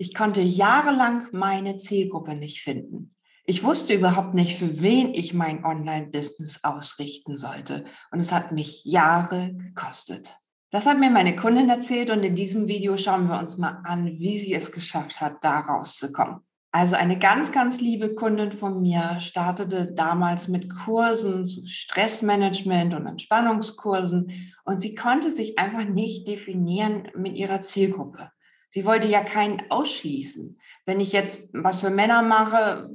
Ich konnte jahrelang meine Zielgruppe nicht finden. Ich wusste überhaupt nicht, für wen ich mein Online-Business ausrichten sollte. Und es hat mich Jahre gekostet. Das hat mir meine Kundin erzählt und in diesem Video schauen wir uns mal an, wie sie es geschafft hat, da rauszukommen. Also eine ganz, ganz liebe Kundin von mir startete damals mit Kursen zu Stressmanagement und Entspannungskursen und sie konnte sich einfach nicht definieren mit ihrer Zielgruppe. Sie wollte ja keinen ausschließen. Wenn ich jetzt was für Männer mache,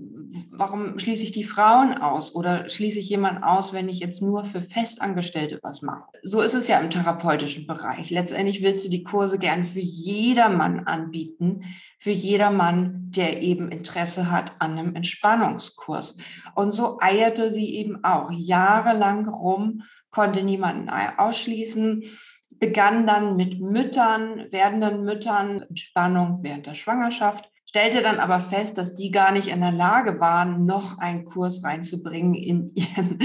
warum schließe ich die Frauen aus? Oder schließe ich jemanden aus, wenn ich jetzt nur für Festangestellte was mache? So ist es ja im therapeutischen Bereich. Letztendlich willst du die Kurse gern für jedermann anbieten, für jedermann, der eben Interesse hat an einem Entspannungskurs. Und so eierte sie eben auch jahrelang rum, konnte niemanden ausschließen begann dann mit Müttern, werdenden Müttern, Entspannung während der Schwangerschaft, stellte dann aber fest, dass die gar nicht in der Lage waren, noch einen Kurs reinzubringen in ihren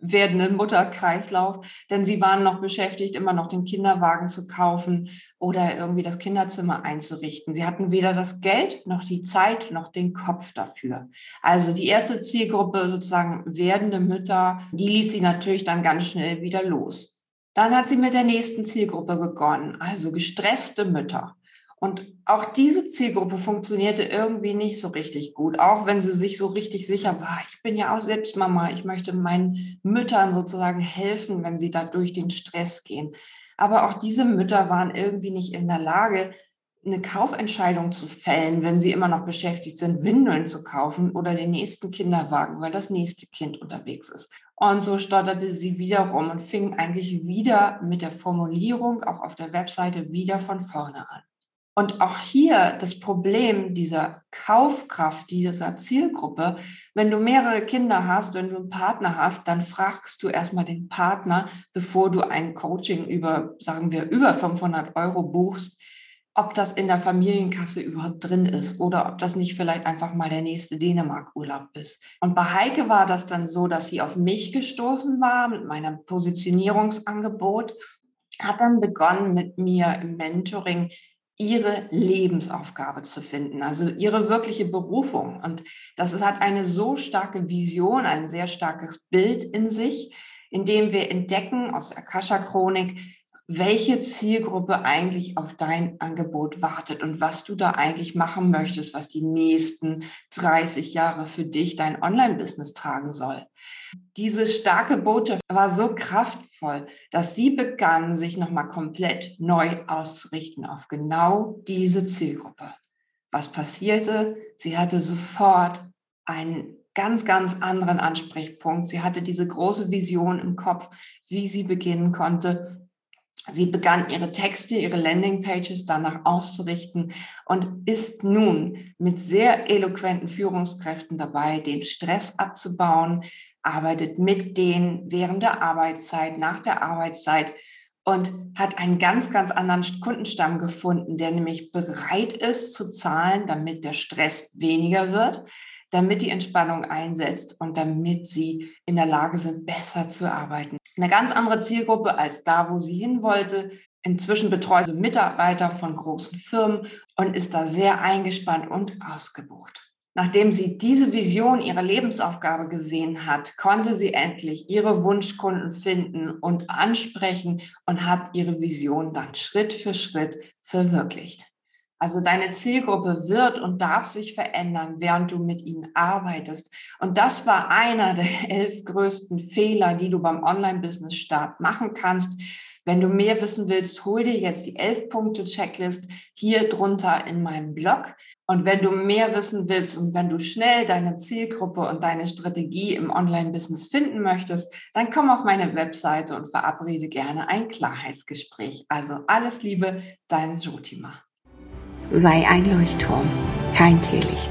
werdenden Mutterkreislauf, denn sie waren noch beschäftigt, immer noch den Kinderwagen zu kaufen oder irgendwie das Kinderzimmer einzurichten. Sie hatten weder das Geld noch die Zeit noch den Kopf dafür. Also die erste Zielgruppe sozusagen werdende Mütter, die ließ sie natürlich dann ganz schnell wieder los. Dann hat sie mit der nächsten Zielgruppe begonnen, also gestresste Mütter. Und auch diese Zielgruppe funktionierte irgendwie nicht so richtig gut, auch wenn sie sich so richtig sicher war, ich bin ja auch selbst Mama, ich möchte meinen Müttern sozusagen helfen, wenn sie da durch den Stress gehen. Aber auch diese Mütter waren irgendwie nicht in der Lage, eine Kaufentscheidung zu fällen, wenn sie immer noch beschäftigt sind, Windeln zu kaufen oder den nächsten Kinderwagen, weil das nächste Kind unterwegs ist. Und so stotterte sie wieder rum und fing eigentlich wieder mit der Formulierung auch auf der Webseite wieder von vorne an. Und auch hier das Problem dieser Kaufkraft dieser Zielgruppe, wenn du mehrere Kinder hast, wenn du einen Partner hast, dann fragst du erstmal den Partner, bevor du ein Coaching über, sagen wir, über 500 Euro buchst, ob das in der Familienkasse überhaupt drin ist oder ob das nicht vielleicht einfach mal der nächste Dänemark-Urlaub ist. Und bei Heike war das dann so, dass sie auf mich gestoßen war mit meinem Positionierungsangebot, hat dann begonnen mit mir im Mentoring ihre Lebensaufgabe zu finden, also ihre wirkliche Berufung. Und das hat eine so starke Vision, ein sehr starkes Bild in sich, in dem wir entdecken aus der Akasha-Chronik, welche Zielgruppe eigentlich auf dein Angebot wartet und was du da eigentlich machen möchtest, was die nächsten 30 Jahre für dich dein Online-Business tragen soll. Diese starke Botschaft war so kraftvoll, dass sie begann, sich nochmal komplett neu auszurichten auf genau diese Zielgruppe. Was passierte? Sie hatte sofort einen ganz, ganz anderen Ansprechpunkt. Sie hatte diese große Vision im Kopf, wie sie beginnen konnte, Sie begann ihre Texte, ihre Landingpages danach auszurichten und ist nun mit sehr eloquenten Führungskräften dabei, den Stress abzubauen, arbeitet mit denen während der Arbeitszeit, nach der Arbeitszeit und hat einen ganz, ganz anderen Kundenstamm gefunden, der nämlich bereit ist zu zahlen, damit der Stress weniger wird, damit die Entspannung einsetzt und damit sie in der Lage sind, besser zu arbeiten. Eine ganz andere Zielgruppe als da, wo sie hin wollte. Inzwischen betreut sie Mitarbeiter von großen Firmen und ist da sehr eingespannt und ausgebucht. Nachdem sie diese Vision ihrer Lebensaufgabe gesehen hat, konnte sie endlich ihre Wunschkunden finden und ansprechen und hat ihre Vision dann Schritt für Schritt verwirklicht. Also deine Zielgruppe wird und darf sich verändern, während du mit ihnen arbeitest. Und das war einer der elf größten Fehler, die du beim Online-Business-Start machen kannst. Wenn du mehr wissen willst, hol dir jetzt die elf Punkte Checklist hier drunter in meinem Blog. Und wenn du mehr wissen willst und wenn du schnell deine Zielgruppe und deine Strategie im Online-Business finden möchtest, dann komm auf meine Webseite und verabrede gerne ein Klarheitsgespräch. Also alles Liebe, deine Jotima sei ein Leuchtturm, kein Teelicht.